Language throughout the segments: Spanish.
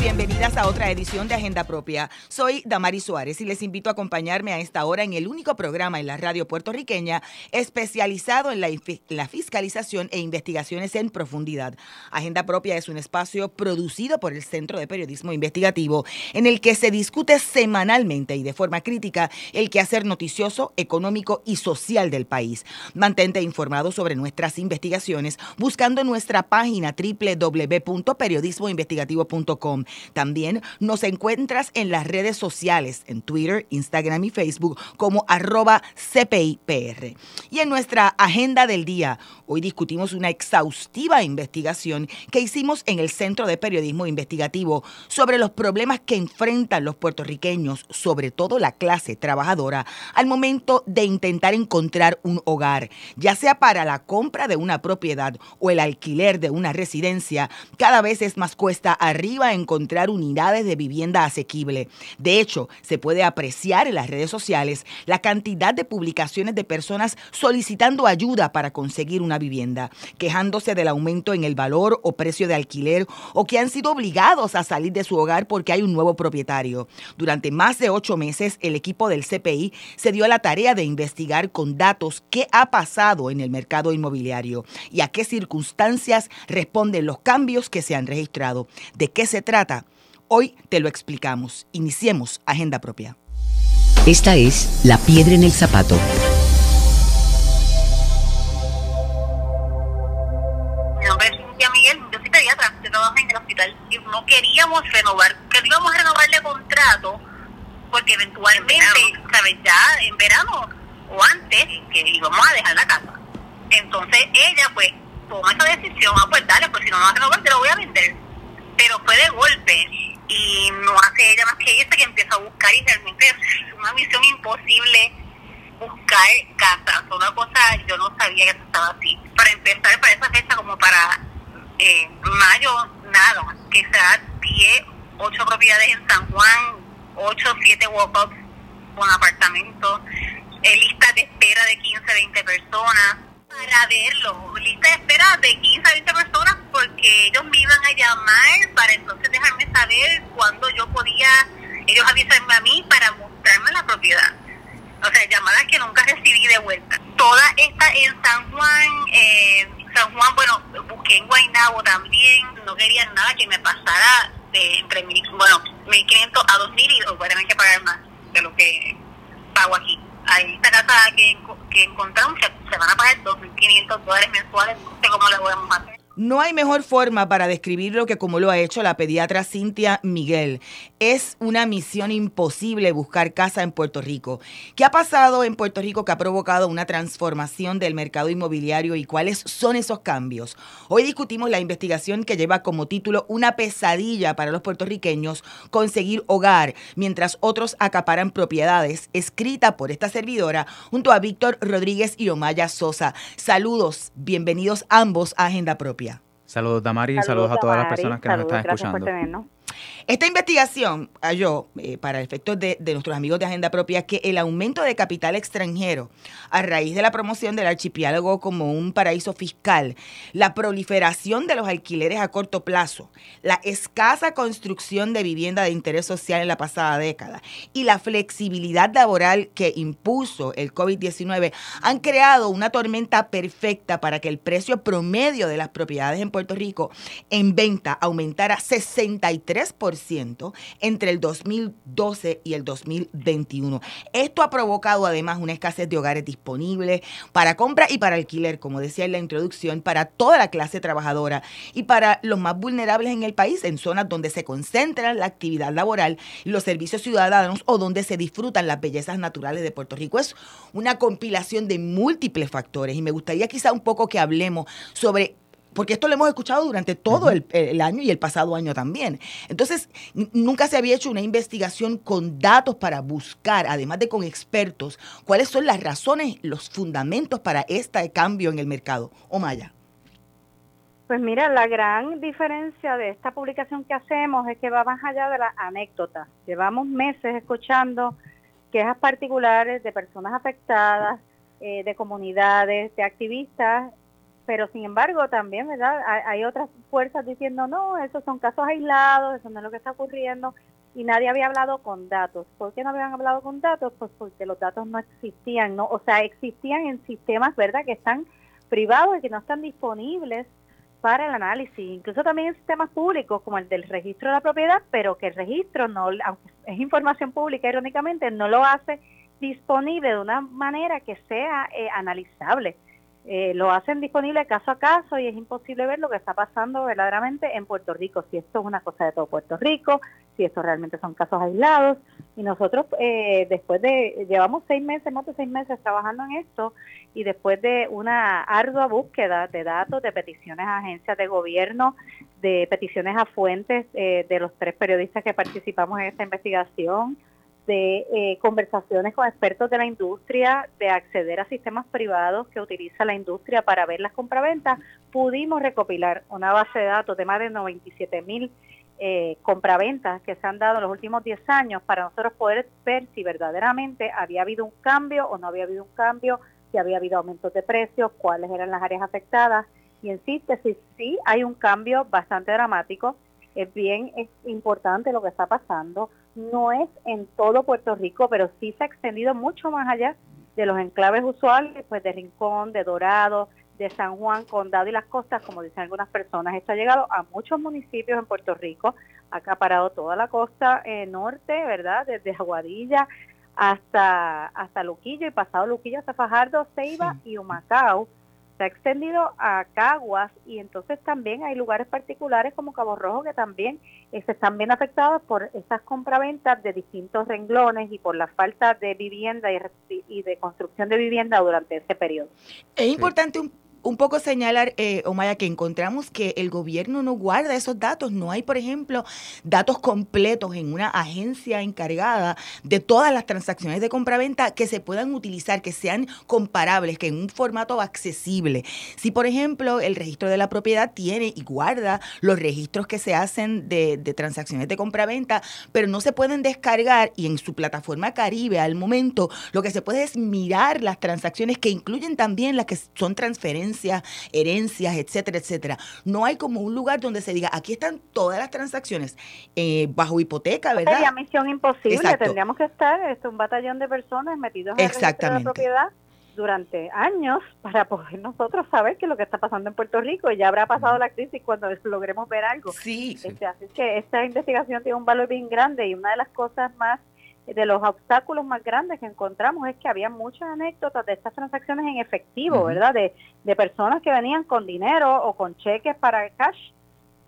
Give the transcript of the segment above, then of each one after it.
Bienvenidas a otra edición de Agenda Propia. Soy Damari Suárez y les invito a acompañarme a esta hora en el único programa en la radio puertorriqueña especializado en la, fiscalización e investigaciones en profundidad. Agenda Propia es un espacio producido por el Centro de Periodismo Investigativo en el que se discute semanalmente y de forma crítica el quehacer noticioso, económico y social del país. Mantente informado sobre nuestras investigaciones buscando nuestra página www.periodismoinvestigativo.com también nos encuentras en las redes sociales, en Twitter, Instagram y Facebook como arroba CPIPR. Y en nuestra agenda del día, hoy discutimos una exhaustiva investigación que hicimos en el Centro de Periodismo Investigativo sobre los problemas que enfrentan los puertorriqueños, sobre todo la clase trabajadora, al momento de intentar encontrar un hogar, ya sea para la compra de una propiedad o el alquiler de una residencia, cada vez es más cuesta arriba a encontrar unidades de vivienda asequible. De hecho, se puede apreciar en las redes sociales la cantidad de publicaciones de personas solicitando ayuda para conseguir una vivienda, quejándose del aumento en el valor o precio de alquiler o que han sido obligados a salir de su hogar porque hay un nuevo propietario. Durante más de ocho meses, el equipo del CPI se dio a la tarea de investigar con datos qué ha pasado en el mercado inmobiliario y a qué circunstancias responden los cambios que se han registrado. ¿De qué se trata? Hoy te lo explicamos. Iniciemos Agenda Propia. Esta es La Piedra en el Zapato. Mi nombre es Cintia Miguel, yo soy pediatra, yo trabajo en el hospital y no queríamos renovar, queríamos renovarle contrato porque eventualmente, ¿sabes? Ya en verano o antes que íbamos a dejar la casa. Entonces ella pues toma esa decisión, ah pues dale, pues si no me vas a renovar te lo voy a vender pero fue de golpe y no hace ella más que irse que empieza a buscar y realmente es una misión imposible buscar casas. Una cosa, yo no sabía que estaba así. Para empezar, para esa fecha, como para eh, mayo, nada, que sea 10, 8 propiedades en San Juan, 8, 7 walk-ups con apartamentos, eh, lista de espera de 15, 20 personas para verlo. Lista de espera de 15 a 20 personas porque ellos me iban a llamar para entonces dejarme saber cuándo yo podía, ellos avisarme a mí para mostrarme la propiedad. O sea, llamadas que nunca recibí de vuelta. Toda esta en San Juan, eh, San Juan, bueno, busqué en Guaynabo también, no querían nada que me pasara de entre mil, bueno, 1.500 a 2.000 y luego que pagar más de lo que pago aquí. Ahí esta casa que, que encontramos se, van a pagar 2.500 dólares mensuales, no sé cómo lo podemos hacer. No hay mejor forma para describirlo que como lo ha hecho la pediatra Cintia Miguel. Es una misión imposible buscar casa en Puerto Rico. ¿Qué ha pasado en Puerto Rico que ha provocado una transformación del mercado inmobiliario y cuáles son esos cambios? Hoy discutimos la investigación que lleva como título Una pesadilla para los puertorriqueños conseguir hogar, mientras otros acaparan propiedades, escrita por esta servidora junto a Víctor Rodríguez y Omaya Sosa. Saludos, bienvenidos ambos a Agenda Propia. Saludos, Damari, y saludos a todas las personas que nos están escuchando. Esta investigación halló, eh, para efectos de, de, nuestros amigos de Agenda Propia, que el aumento de capital extranjero a raíz de la promoción del archipiélago como un paraíso fiscal, la proliferación de los alquileres a corto plazo, la escasa construcción de vivienda de interés social en la pasada década y la flexibilidad laboral que impuso el COVID-19 han creado una tormenta perfecta para que el precio promedio de las propiedades en Puerto Rico en venta aumentara 63% entre el 2012 y el 2021. Esto ha provocado además una escasez de hogares disponibles para compra y para alquiler, como decía en la introducción, para toda la clase trabajadora y para los más vulnerables en el país, en zonas donde se concentra la actividad laboral los servicios ciudadanos o donde se disfrutan las bellezas naturales de Puerto Rico. Es una compilación de múltiples factores y me gustaría quizá un poco que hablemos sobre porque esto lo hemos escuchado durante todo el, el, año y el pasado año también. Entonces, nunca se había hecho una investigación con datos para buscar, además de con expertos, cuáles son las razones, los fundamentos para este cambio en el mercado. Omaya. Pues mira, la gran diferencia de esta publicación que hacemos es que va más allá de la anécdota. Llevamos meses escuchando quejas particulares de personas afectadas, eh, de comunidades, de activistas, pero sin embargo también, ¿verdad? Hay, otras fuerzas diciendo, no, esos son casos aislados, eso no es lo que está ocurriendo, y nadie había hablado con datos. ¿Por qué no habían hablado con datos? Pues porque los datos no existían, ¿no? O sea, existían en sistemas, ¿verdad?, que están privados y que no están disponibles para el análisis, incluso también en sistemas públicos como el del registro de la propiedad, pero que el registro no, aunque es información pública, irónicamente, no lo hace disponible de una manera que sea eh, analizable. Eh, lo hacen disponible caso a caso y es imposible ver lo que está pasando verdaderamente en Puerto Rico, si esto es una cosa de todo Puerto Rico, si estos realmente son casos aislados. Y nosotros, eh, después de, llevamos seis meses, más de seis meses trabajando en esto y después de una ardua búsqueda de datos, de peticiones a agencias de gobierno, de peticiones a fuentes eh, de los tres periodistas que participamos en esta investigación, de eh, conversaciones con expertos de la industria, de acceder a sistemas privados que utiliza la industria para ver las compraventas, pudimos recopilar una base de datos de más de 97 mil eh, compraventas que se han dado en los últimos 10 años para nosotros poder ver si verdaderamente había habido un cambio o no había habido un cambio, si había habido aumentos de precios, cuáles eran las áreas afectadas. Y en síntesis, sí hay un cambio bastante dramático. Es bien es importante lo que está pasando no es en todo Puerto Rico, pero sí se ha extendido mucho más allá de los enclaves usuales, pues de Rincón, de Dorado, de San Juan, Condado y las costas, como dicen algunas personas. Esto ha llegado a muchos municipios en Puerto Rico, ha acaparado toda la costa eh, norte, ¿verdad? Desde Aguadilla hasta, hasta Luquillo y pasado Luquillo hasta Fajardo, Ceiba y Humacao se ha extendido a Caguas y entonces también hay lugares particulares como Cabo Rojo que también eh, se están bien afectados por esas compraventas de distintos renglones y por la falta de vivienda y, de construcción de vivienda durante ese periodo. Es importante un un poco señalar, eh, Omaya, que encontramos que el gobierno no guarda esos datos. No hay, por ejemplo, datos completos en una agencia encargada de todas las transacciones de compraventa que se puedan utilizar, que sean comparables, que en un formato accesible. Si, por ejemplo, el registro de la propiedad tiene y guarda los registros que se hacen de, transacciones de compraventa, pero no se pueden descargar y en su plataforma Caribe al momento lo que se puede es mirar las transacciones que incluyen también las que son transferencias herencias, etcétera, etcétera. No hay como un lugar donde se diga, aquí están todas las transacciones eh, bajo hipoteca, ¿verdad? Sería misión imposible, tendríamos que estar este, un batallón de personas metidos en la propiedad durante años para poder nosotros saber qué es lo que está pasando en Puerto Rico. Ya habrá pasado la crisis cuando logremos ver algo. Sí. Este, así que esta investigación tiene un valor bien grande y una de las cosas más de los obstáculos más grandes que encontramos es que había muchas anécdotas de estas transacciones en efectivo, ¿verdad? De, de personas que venían con dinero o con cheques para cash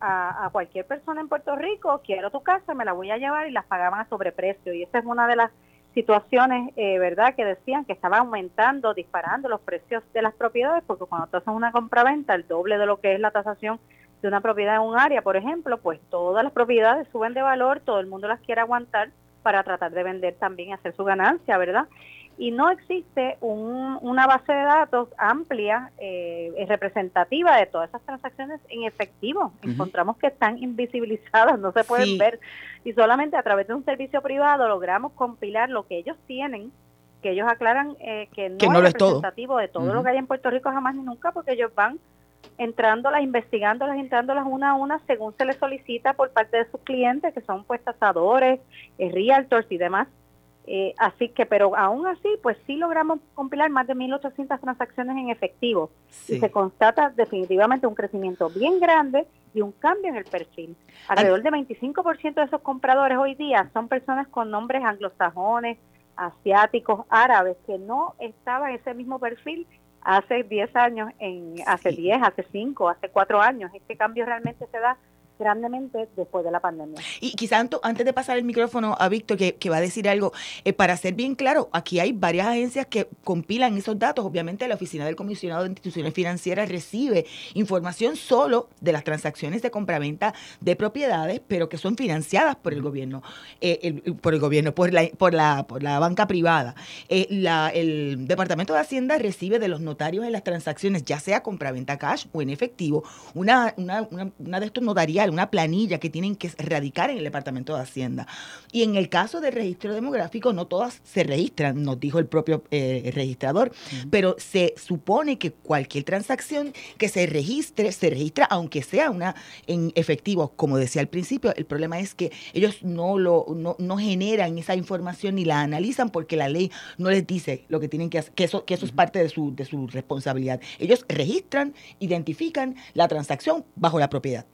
a, a, cualquier persona en Puerto Rico, quiero tu casa, me la voy a llevar y las pagaban a sobreprecio. Y esa es una de las situaciones, eh, ¿verdad?, que decían que estaba aumentando, disparando los precios de las propiedades, porque cuando tú haces una compraventa, el doble de lo que es la tasación de una propiedad en un área, por ejemplo, pues todas las propiedades suben de valor, todo el mundo las quiere aguantar para tratar de vender también y hacer su ganancia, ¿verdad? Y no existe una base de datos amplia, eh, representativa de todas esas transacciones en efectivo. Encontramos que están invisibilizadas, no se pueden ver. Y solamente a través de un servicio privado logramos compilar lo que ellos tienen, que ellos aclaran eh, que no, es representativo de todo lo que hay en Puerto Rico jamás ni nunca, porque ellos van entrándolas, investigándolas, entrándolas una a una según se les solicita por parte de sus clientes, que son pues tasadores, eh, realtors y demás. Eh, así que, pero aún así, pues sí logramos compilar más de 1.800 transacciones en efectivo y se constata definitivamente un crecimiento bien grande y un cambio en el perfil. Alrededor de 25% de esos compradores hoy día son personas con nombres anglosajones, asiáticos, árabes, que no estaban en ese mismo perfil hace 10 años, en hace 10, hace 5, hace 4 años. Este cambio realmente se da grandemente después de la pandemia. Y quizás antes de pasar el micrófono a Víctor, que, va a decir algo, eh, para ser bien claro, aquí hay varias agencias que compilan esos datos. Obviamente la Oficina del Comisionado de Instituciones Financieras recibe información solo de las transacciones de compraventa de propiedades, pero que son financiadas por el gobierno, eh, por el gobierno, por la, por la, por la banca privada. Eh, la, el Departamento de Hacienda recibe de los notarios en las transacciones, ya sea compraventa cash o en efectivo, una, una, una, de estos notariales, una planilla que tienen que radicar en el Departamento de Hacienda. Y en el caso del registro demográfico, no todas se registran, nos dijo el propio eh, registrador, pero se supone que cualquier transacción que se registre, se registra aunque sea una en efectivo, como decía al principio, el problema es que ellos no lo no, no generan esa información ni la analizan porque la ley no les dice lo que tienen que hacer, que eso, que eso es parte de su, de su responsabilidad. Ellos registran, identifican la transacción bajo la propiedad.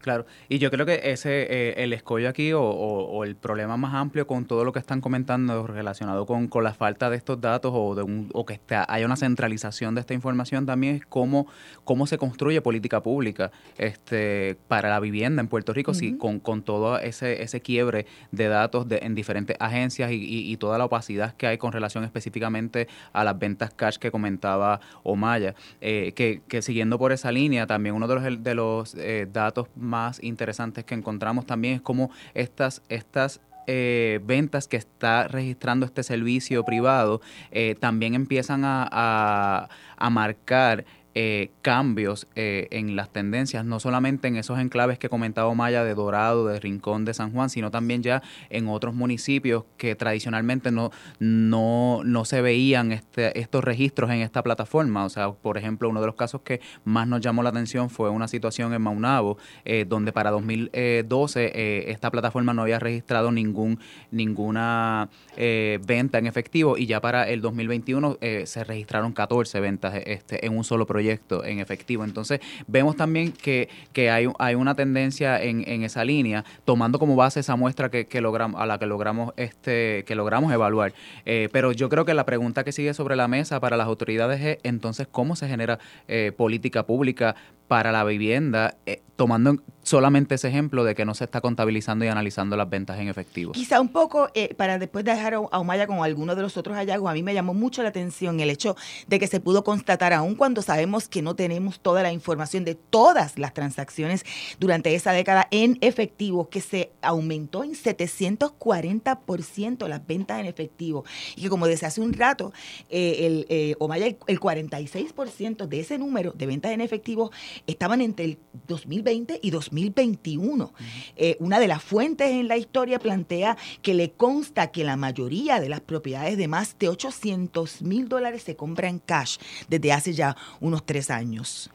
Claro, y yo creo que ese eh, el escollo aquí o, el problema más amplio con todo lo que están comentando relacionado con, con la falta de estos datos o de un, o que haya una centralización de esta información también es cómo, cómo se construye política pública este para la vivienda en Puerto Rico, con, con todo ese, ese quiebre de datos de, en diferentes agencias y, toda la opacidad que hay con relación específicamente a las ventas cash que comentaba Omaya, eh, que, que, siguiendo por esa línea, también uno de los, de los eh, datos más interesantes que encontramos también es cómo estas, estas eh, ventas que está registrando este servicio privado eh, también empiezan a, a, a marcar eh, cambios eh, en las tendencias, no solamente en esos enclaves que comentaba Maya de Dorado, de Rincón, de San Juan, sino también ya en otros municipios que tradicionalmente no, no, no se veían este, estos registros en esta plataforma. O sea, por ejemplo, uno de los casos que más nos llamó la atención fue una situación en Maunabo, eh, donde para 2012 esta plataforma no había registrado ningún, ninguna venta en efectivo y ya para el 2021 se registraron 14 ventas este, en un solo proyecto proyecto en efectivo. Entonces, vemos también que, que hay, hay una tendencia en, en esa línea, tomando como base esa muestra que, que logramos, a la que logramos, este, que logramos evaluar. Eh, pero yo creo que la pregunta que sigue sobre la mesa para las autoridades es entonces cómo se genera eh, política pública para la vivienda, eh, tomando solamente ese ejemplo de que no se está contabilizando y analizando las ventas en efectivo. Quizá un poco, eh, para después dejar a Umaya con alguno de los otros hallazgos, a mí me llamó mucho la atención el hecho de que se pudo constatar, aun cuando sabemos que no tenemos toda la información de todas las transacciones durante esa década en efectivo, que se aumentó en 740% las ventas en efectivo. Y que como decía hace un rato, eh, el, eh, Omaya, el, el 46% de ese número de ventas en efectivo estaban entre el 2020 y 2021. Eh, una de las fuentes en la historia plantea que le consta que la mayoría de las propiedades de más de 800 mil dólares se compran cash desde hace ya unos tres años.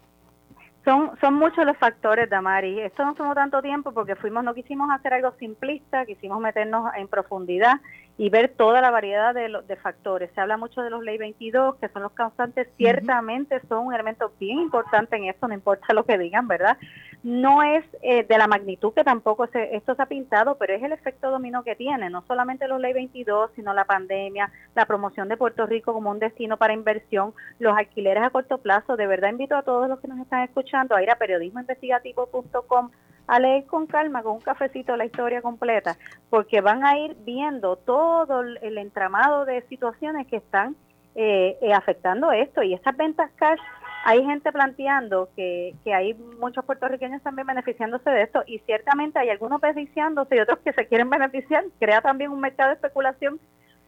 Son, son muchos los factores, Damari. Esto no tomó tanto tiempo porque fuimos, no quisimos hacer algo simplista, quisimos meternos en profundidad y ver toda la variedad de, de factores. Se habla mucho de los ley 22, que son los causantes, ciertamente son un elemento bien importante en esto, no importa lo que digan, ¿verdad? No es eh, de la magnitud que tampoco se, esto se ha pintado, pero es el efecto dominó que tiene, no solamente los ley 22, sino la pandemia, la promoción de Puerto Rico como un destino para inversión, los alquileres a corto plazo. De verdad invito a todos los que nos están escuchando a ir a periodismoinvestigativo.com a leer con calma, con un cafecito la historia completa, porque van a ir viendo todo el entramado de situaciones que están eh, eh, afectando esto. Y estas ventas cash, hay gente planteando que, que hay muchos puertorriqueños también beneficiándose de esto y ciertamente hay algunos beneficiándose y otros que se quieren beneficiar. Crea también un mercado de especulación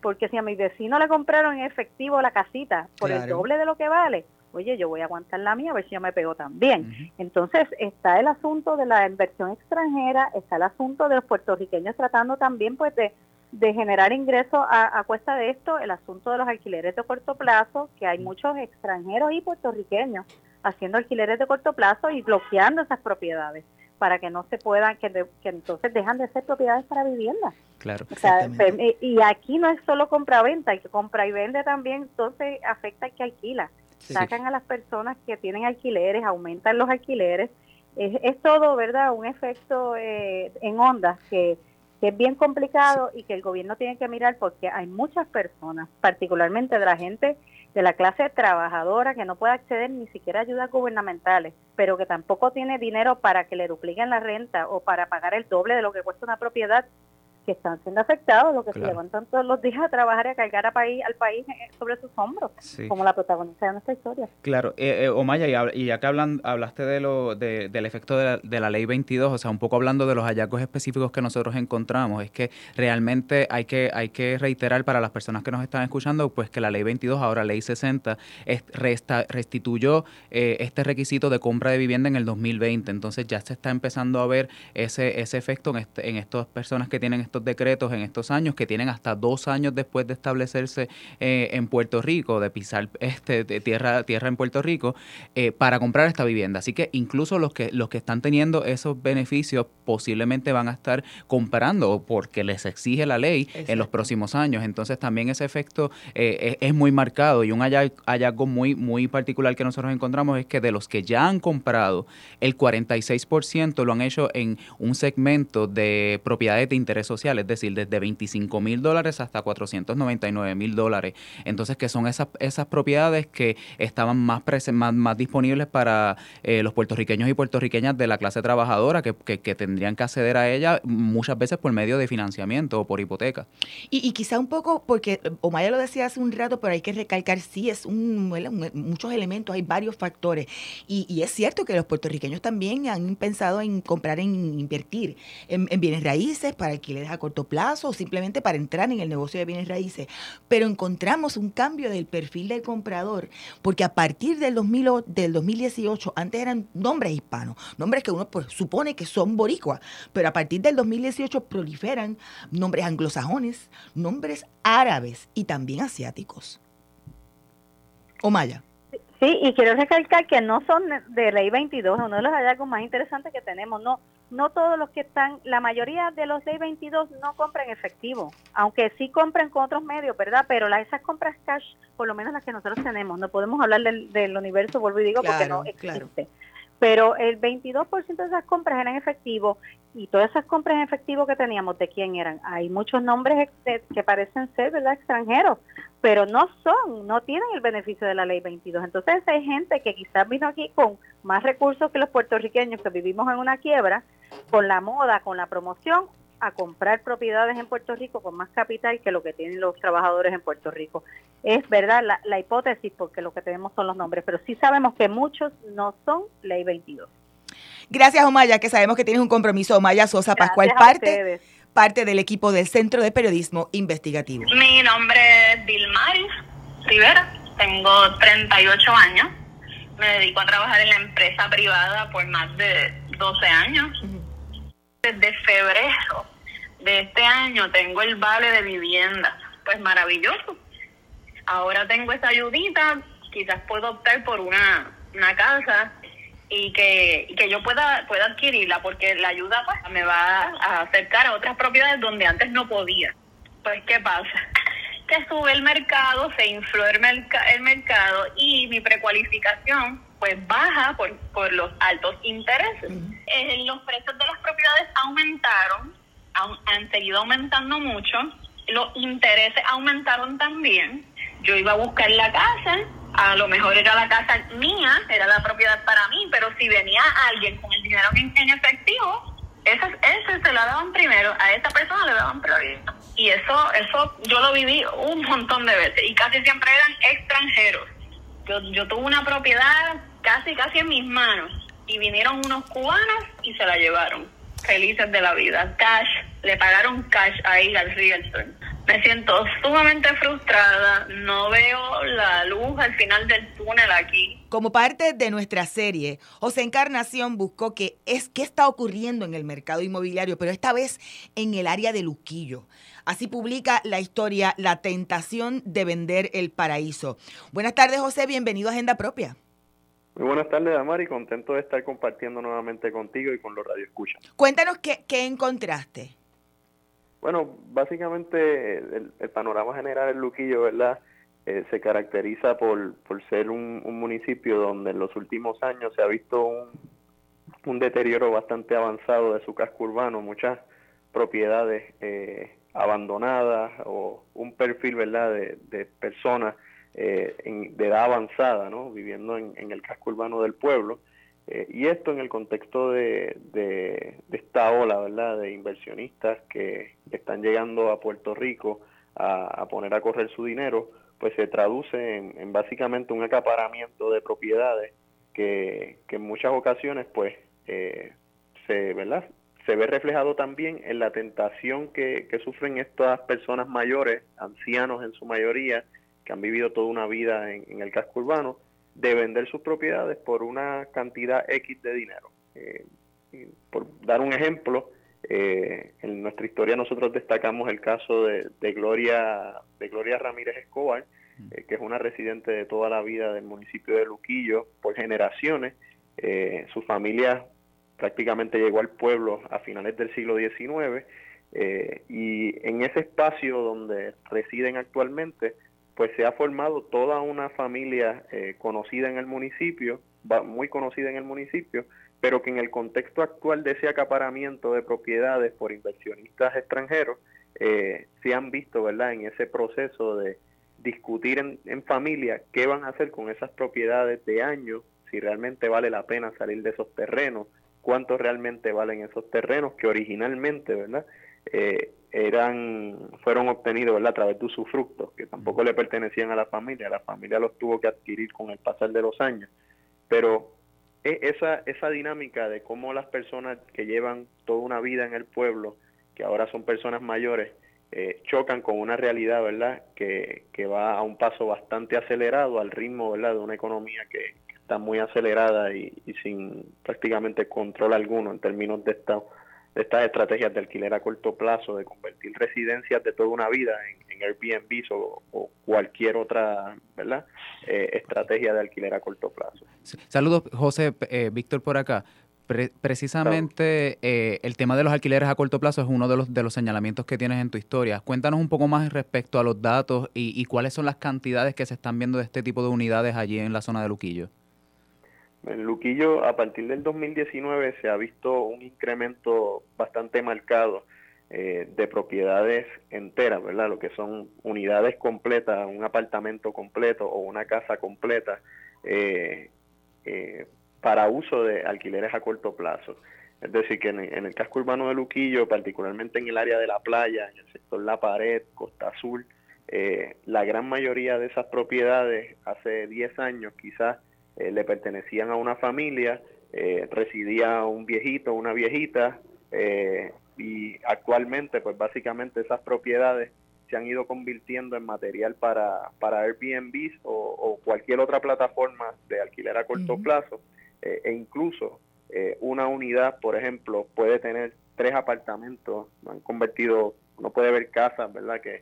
porque si a mi vecino le compraron en efectivo la casita por el doble de lo que vale, oye, yo voy a aguantar la mía a ver si yo me pego también. Entonces está el asunto de la inversión extranjera, está el asunto de los puertorriqueños tratando también pues de, de generar ingresos a, a, cuesta de esto, el asunto de los alquileres de corto plazo, que hay muchos extranjeros y puertorriqueños haciendo alquileres de corto plazo y bloqueando esas propiedades para que no se puedan, que, que entonces dejan de ser propiedades para vivienda. Claro. y aquí no es solo compra-venta, que compra y vende también, entonces afecta al que alquila sacan a las personas que tienen alquileres, aumentan los alquileres. Es, es todo, ¿verdad? Un efecto eh, en ondas que, que es bien complicado y que el gobierno tiene que mirar porque hay muchas personas, particularmente de la gente de la clase trabajadora que no puede acceder ni siquiera a ayudas gubernamentales, pero que tampoco tiene dinero para que le dupliquen la renta o para pagar el doble de lo que cuesta una propiedad que están siendo afectados, los que se levantan todos los días a trabajar y a cargar a país, al país sobre sus hombros, como la protagonista de nuestra historia. Claro, eh, eh Omaya, y, ya que hablan, hablaste de lo, de, del efecto de la, ley 22, o sea, un poco hablando de los hallazgos específicos que nosotros encontramos, es que realmente hay que, hay que reiterar para las personas que nos están escuchando, pues que la ley 22, ahora ley 60, es, resta, restituyó eh, este requisito de compra de vivienda en el 2020, entonces ya se está empezando a ver ese, ese efecto en, este, en estas personas que tienen estos decretos en estos años que tienen hasta dos años después de establecerse eh, en Puerto Rico, de pisar este, de tierra, tierra en Puerto Rico, eh, para comprar esta vivienda. Así que incluso los que, los que están teniendo esos beneficios posiblemente van a estar comprando porque les exige la ley en los próximos años. Entonces también ese efecto eh, es, muy marcado y un hallazgo muy, muy particular que nosotros encontramos es que de los que ya han comprado, el 46% lo han hecho en un segmento de propiedades de interés social es decir, desde 25 mil dólares hasta 499 mil dólares. Entonces, que son esas, esas propiedades que estaban más, más, más disponibles para eh, los puertorriqueños y puertorriqueñas de la clase trabajadora que, que, tendrían que acceder a ella muchas veces por medio de financiamiento o por hipoteca. Y, y quizá un poco, porque Omaya lo decía hace un rato, pero hay que recalcar, sí, es un, muchos elementos, hay varios factores. Y, y, es cierto que los puertorriqueños también han pensado en comprar, en invertir en, en bienes raíces para alquileres corto plazo o simplemente para entrar en el negocio de bienes raíces. Pero encontramos un cambio del perfil del comprador, porque a partir del, 2000, del 2018, antes eran nombres hispanos, nombres que uno pues, supone que son boricuas, pero a partir del 2018 proliferan nombres anglosajones, nombres árabes y también asiáticos. O maya. Sí, y quiero recalcar que no son de ley 22, uno de los hallazgos más interesantes que tenemos. No, no todos los que están, la mayoría de los ley 22 no compran efectivo, aunque sí compran con otros medios, ¿verdad? Pero las, esas compras cash, por lo menos las que nosotros tenemos, no podemos hablar del, del universo, vuelvo y digo, porque no existe pero el 22% de esas compras eran efectivo y todas esas compras en efectivo que teníamos, ¿de quién eran? Hay muchos nombres que parecen ser, ¿verdad?, extranjeros, pero no son, no tienen el beneficio de la ley 22. Entonces hay gente que quizás vino aquí con más recursos que los puertorriqueños que vivimos en una quiebra, con la moda, con la promoción a comprar propiedades en Puerto Rico con más capital que lo que tienen los trabajadores en Puerto Rico. Es verdad la, hipótesis porque lo que tenemos son los nombres, pero sí sabemos que muchos no son ley 22. Gracias, Omaya, que sabemos que tienes un compromiso. Omaya Sosa Pascual, parte, parte del equipo del Centro de Periodismo Investigativo. Mi nombre es Dilmaris Rivera, tengo 38 años, me dedico a trabajar en la empresa privada por más de 12 años de febrero de este año tengo el vale de vivienda. Pues maravilloso. Ahora tengo esa ayudita, quizás puedo optar por una, una casa y que, que yo pueda, pueda adquirirla porque la ayuda pues, me va a acercar a otras propiedades donde antes no podía. Pues, ¿qué pasa? Que sube el mercado, se infló el, el mercado y mi precualificación pues baja por, por los altos intereses. Eh, los precios de las propiedades aumentaron, han, seguido aumentando mucho, los intereses aumentaron también. Yo iba a buscar la casa, a lo mejor era la casa mía, era la propiedad para mí, pero si venía alguien con el dinero en, efectivo, ese, ese se lo daban primero, a esa persona le daban prioridad. Y eso, eso yo lo viví un montón de veces y casi siempre eran extranjeros. Yo, yo tuve una propiedad casi, casi en mis manos. Y vinieron unos cubanos y se la llevaron. Felices de la vida. Cash, le pagaron cash ahí al realtor. Me siento sumamente frustrada, no veo la luz al final del túnel aquí. Como parte de nuestra serie, José Encarnación buscó qué es qué está ocurriendo en el mercado inmobiliario, pero esta vez en el área de Luquillo. Así publica la historia La tentación de vender el paraíso. Buenas tardes, José, bienvenido a Agenda Propia. Muy buenas tardes, Amari. Contento de estar compartiendo nuevamente contigo y con los radioescuchas. Cuéntanos qué, qué encontraste. Bueno, básicamente el, panorama general en Luquillo, ¿verdad? Eh, se caracteriza por, por ser un, municipio donde en los últimos años se ha visto un, un deterioro bastante avanzado de su casco urbano. Muchas propiedades eh, abandonadas o un perfil, ¿verdad?, de, personas eh, de edad avanzada, ¿no?, viviendo en, el casco urbano del pueblo. Eh, y esto en el contexto de, de, esta ola, ¿verdad?, de inversionistas que están llegando a Puerto Rico a, poner a correr su dinero, pues se traduce en, básicamente un acaparamiento de propiedades que, que en muchas ocasiones, pues, se, ¿verdad? se ve reflejado también en la tentación que, sufren estas personas mayores, ancianos en su mayoría, que han vivido toda una vida en, el casco urbano, de vender sus propiedades por una cantidad X de dinero. Eh, por dar un ejemplo, eh, en nuestra historia nosotros destacamos el caso de, Gloria de Gloria Ramírez Escobar, mm. eh, que es una residente de toda la vida del municipio de Luquillo por generaciones. su familia prácticamente llegó al pueblo a finales del siglo XIX y en ese espacio donde residen actualmente, pues se ha formado toda una familia eh, conocida en el municipio, muy conocida en el municipio, pero que en el contexto actual de ese acaparamiento de propiedades por inversionistas extranjeros, eh, se han visto, ¿verdad?, en ese proceso de discutir en, en familia qué van a hacer con esas propiedades de años, si realmente vale la pena salir de esos terrenos, cuánto realmente valen esos terrenos que originalmente, ¿verdad? Eh, eran fueron obtenidos ¿verdad? a través de usufructos que tampoco le pertenecían a la familia, la familia los tuvo que adquirir con el pasar de los años. Pero e, esa, esa dinámica de cómo las personas que llevan toda una vida en el pueblo, que ahora son personas mayores, eh, chocan con una realidad, ¿verdad? Que, que va a un paso bastante acelerado al ritmo, ¿verdad? De una economía que, está muy acelerada y, sin prácticamente control alguno en términos de, esta, estas estrategias de alquiler a corto plazo, de convertir residencias de toda una vida en, Airbnb o, cualquier otra ¿verdad? Eh, estrategia de alquiler a corto plazo. Saludos, José, eh, Víctor por acá. precisamente eh, el tema de los alquileres a corto plazo es uno de los, de los señalamientos que tienes en tu historia. Cuéntanos un poco más respecto a los datos y, y cuáles son las cantidades que se están viendo de este tipo de unidades allí en la zona de Luquillo. En Luquillo, a partir del 2019, se ha visto un incremento bastante marcado eh, de propiedades enteras, ¿verdad? Lo que son unidades completas, un apartamento completo o una casa completa eh, eh, para uso de alquileres a corto plazo. Es decir, que en, el casco urbano de Luquillo, particularmente en el área de la playa, en el sector La Pared, Costa Azul, la gran mayoría de esas propiedades hace 10 años quizás eh, le pertenecían a una familia, eh, residía un viejito, una viejita, eh, y actualmente pues básicamente esas propiedades se han ido convirtiendo en material para, para Airbnb o, cualquier otra plataforma de alquiler a corto plazo e incluso una unidad, por ejemplo, puede tener tres apartamentos, han convertido, no puede haber casas, ¿verdad? Que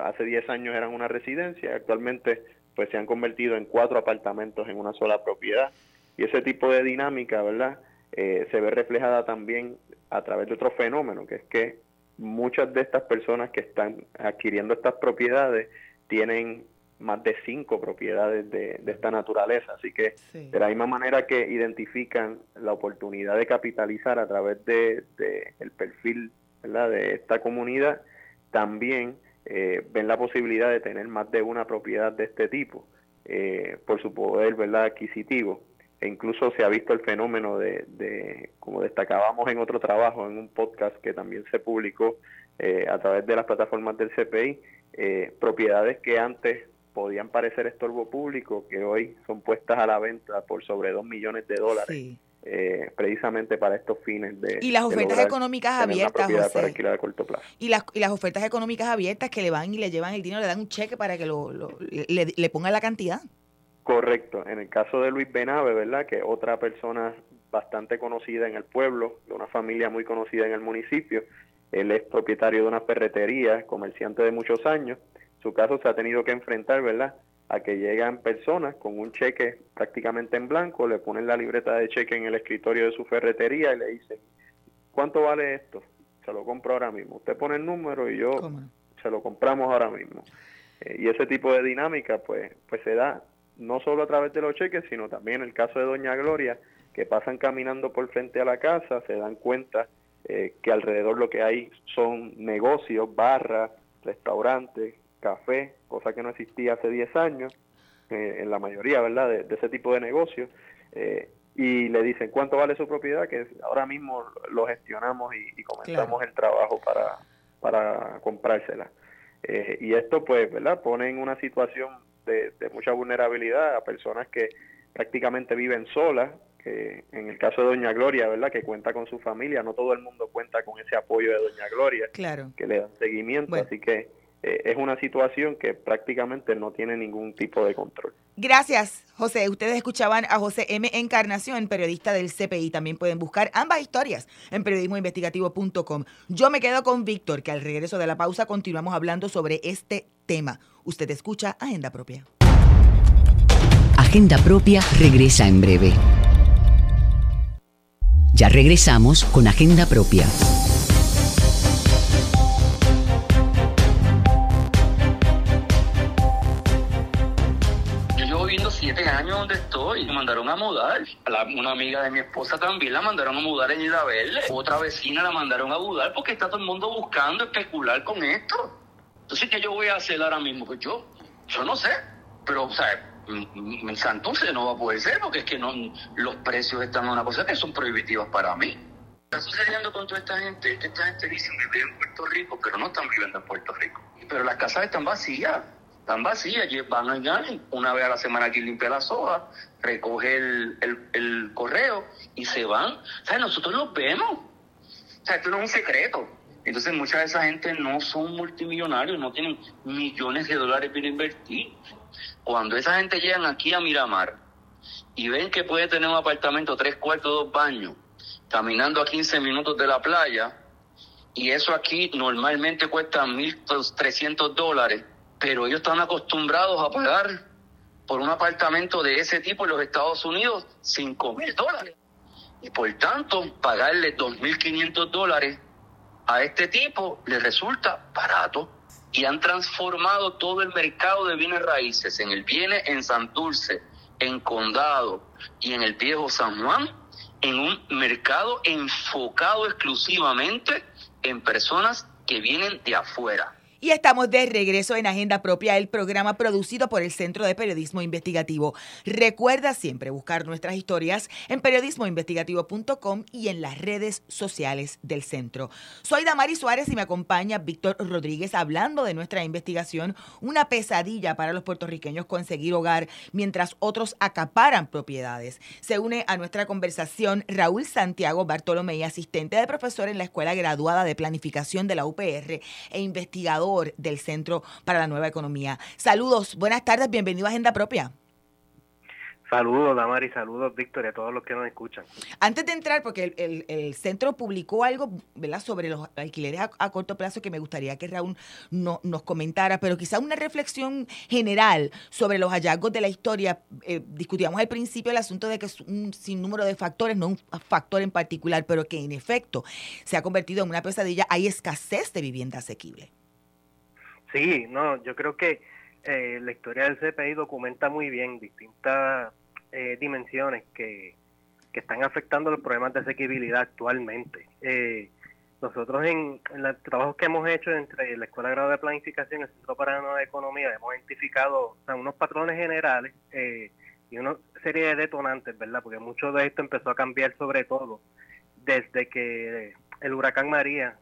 hace 10 años eran una residencia, actualmente pues se han convertido en cuatro apartamentos en una sola propiedad. Y ese tipo de dinámica, ¿verdad? Eh, se ve reflejada también a través de otro fenómeno, que es que muchas de estas personas que están adquiriendo estas propiedades tienen más de cinco propiedades de, esta naturaleza. Así que de la misma manera que identifican la oportunidad de capitalizar a través de, el perfil ¿verdad? de esta comunidad, también eh, ven la posibilidad de tener más de una propiedad de este tipo eh, por su poder verdad adquisitivo. E incluso se ha visto el fenómeno de, como destacábamos en otro trabajo en un podcast que también se publicó eh, a través de las plataformas del CPI propiedades que antes podían parecer estorbo público que hoy son puestas a la venta por sobre dos millones de dólares eh, precisamente para estos fines de y las ofertas económicas abiertas José. a corto plazo. y las y las ofertas económicas abiertas que le van y le llevan el dinero le dan un cheque para que lo, le, le ponga la cantidad. Correcto. En el caso de Luis Benave verdad que otra persona bastante conocida en el pueblo de una familia muy conocida en el municipio. Él es propietario de una ferretería comerciante de muchos años. Su caso se ha tenido que enfrentar verdad a que llegan personas con un cheque prácticamente en blanco, le ponen la libreta de cheque en el escritorio de su ferretería y le dicen, ¿cuánto vale esto? Se lo compro ahora mismo. Usted pone el número y yo se lo compramos ahora mismo. Eh, y ese tipo de dinámica pues, pues se da no solo a través de los cheques, sino también en el caso de Doña Gloria, que pasan caminando por frente a la casa, se dan cuenta que alrededor lo que hay son negocios, barras, restaurantes, café, cosa que no existía hace 10 años, en la mayoría, ¿verdad?, de, ese tipo de negocios. y le dicen cuánto vale su propiedad, que ahora mismo lo gestionamos y, comenzamos el trabajo para, para comprársela. Eh, y esto, pues, ¿verdad? Pone en una situación de, mucha vulnerabilidad a personas que prácticamente viven solas, que en el caso de Doña Gloria, ¿verdad? Que cuenta con su familia, no todo el mundo cuenta con ese apoyo de Doña Gloria, claro. que le dan seguimiento, así que eh, es una situación que prácticamente no tiene ningún tipo de control. Gracias, José. Ustedes escuchaban a José M. Encarnación, periodista del CPI. También pueden buscar ambas historias en periodismoinvestigativo.com. Yo me quedo con Víctor, que al regreso de la pausa continuamos hablando sobre este tema. Usted escucha Agenda Propia. Agenda Propia regresa en breve. Ya regresamos con Agenda Propia. Mandaron a mudar. una amiga de mi esposa también la mandaron a mudar en a verle. Otra vecina la mandaron a mudar porque está todo el mundo buscando especular con esto. Entonces, ¿qué yo voy a hacer ahora mismo? Pues yo, yo no sé. Pero, o sea, en Santurce no va a poder ser porque es que no los precios están en una cosa que son prohibitivas para mí. Está sucediendo con toda esta gente, esta gente dice vive en Puerto Rico, pero no están viviendo en Puerto Rico. Pero las casas están vacías están vacías, van a ganar una vez a la semana aquí limpia la soja, recoge el, correo y se van. O sea, nosotros los vemos. O sea, esto no es un secreto. Entonces mucha de esa gente no son multimillonarios, no tienen millones de dólares para invertir. Cuando esa gente llegan aquí a Miramar y ven que puede tener un apartamento tres cuartos, dos baños, caminando a 15 minutos de la playa, y eso aquí normalmente cuesta 1.300 dólares, pero ellos están acostumbrados a pagar por un apartamento de ese tipo en los Estados Unidos 5 mil dólares. Y por tanto, pagarle 2.500 dólares a este tipo les resulta barato. Y han transformado todo el mercado de bienes raíces en el bienes en Santurce, en Condado y en el viejo San Juan en un mercado enfocado exclusivamente en personas que vienen de afuera. Y estamos de regreso en Agenda Propia, el programa producido por el Centro de Periodismo Investigativo. Recuerda siempre buscar nuestras historias en periodismoinvestigativo.com y en las redes sociales del centro. Soy Damari Suárez y me acompaña Víctor Rodríguez hablando de nuestra investigación, una pesadilla para los puertorriqueños conseguir hogar mientras otros acaparan propiedades. Se une a nuestra conversación Raúl Santiago Bartolomé, asistente de profesor en la Escuela Graduada de Planificación de la UPR e investigador del Centro para la Nueva Economía. Saludos, buenas tardes, bienvenido a Agenda Propia. Saludos, Damari, saludos, Víctor, y a todos los que nos escuchan. Antes de entrar, porque el, centro publicó algo ¿verdad? sobre los alquileres a, corto plazo que me gustaría que Raúl no, nos comentara, pero quizá una reflexión general sobre los hallazgos de la historia. Eh, discutíamos al principio el asunto de que es un sinnúmero de factores, no un factor en particular, pero que en efecto se ha convertido en una pesadilla. Hay escasez de vivienda asequible. Sí, no, yo creo que eh, la historia del CPI documenta muy bien distintas eh, dimensiones que, están afectando los problemas de asequibilidad actualmente. Eh, nosotros en, los trabajos que hemos hecho entre la Escuela de Grado de Planificación y el Centro para la Nueva Economía hemos identificado unos patrones generales y una serie de detonantes, ¿verdad? Porque mucho de esto empezó a cambiar sobre todo desde que el huracán María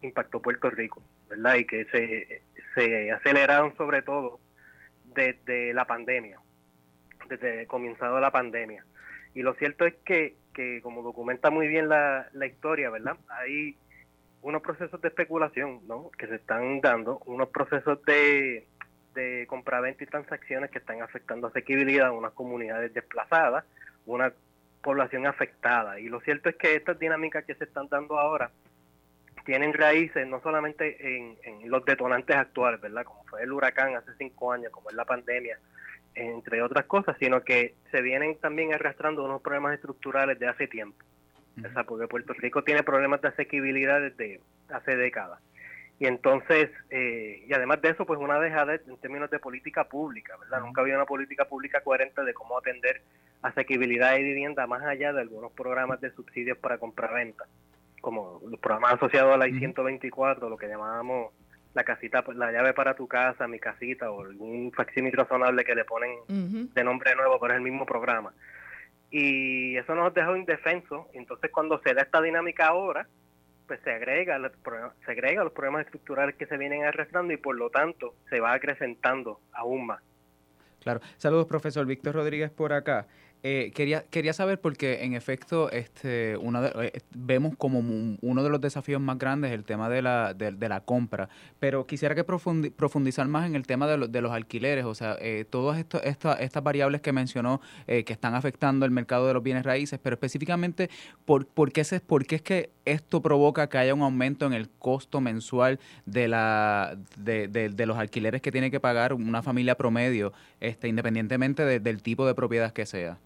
impactó Puerto Rico. ¿Verdad? Y que se, se aceleraron sobre todo desde la pandemia, desde comenzado la pandemia. Y lo cierto es que, que como documenta muy bien la, la historia, ¿verdad? Hay unos procesos de especulación, ¿no? Que se están dando, unos procesos de, de compraventa y transacciones que están afectando asequibilidad a unas comunidades desplazadas, una población afectada. Y lo cierto es que estas dinámicas que se están dando ahora tienen raíces no solamente en, los detonantes actuales, ¿verdad? Como fue el huracán hace cinco años, como es la pandemia, entre otras cosas, sino que se vienen también arrastrando unos problemas estructurales de hace tiempo. O sea, porque Puerto Rico tiene problemas de asequibilidad desde hace décadas. Y entonces, eh, y además de eso, pues una dejada en términos de política pública, ¿verdad? Nunca había una política pública coherente de cómo atender asequibilidad de vivienda más allá de algunos programas de subsidios para compraventa. Como los programas asociados a la I-124, lo que llamábamos la casita, la llave para tu casa, mi casita, o algún facsímil razonable que le ponen de nombre nuevo, pero es el mismo programa. Y eso nos dejó indefensos. Entonces, cuando se da esta dinámica ahora, pues se agrega, se agrega los problemas estructurales que se vienen arrastrando y por lo tanto se va acrecentando aún más. Claro. Saludos, profesor Víctor Rodríguez por acá. Eh, quería, quería saber porque en efecto este, una eh, vemos como uno de los desafíos más grandes el tema de la, de, la compra, pero quisiera que profundizar más en el tema de, de los alquileres, o sea, eh, todas esto, estas variables que mencionó que están afectando el mercado de los bienes raíces, pero específicamente, ¿por, por, qué, se, ¿por qué es que esto provoca que haya un aumento en el costo mensual de, la, de, de los alquileres que tiene que pagar una familia promedio, este, independientemente del tipo de propiedad que sea?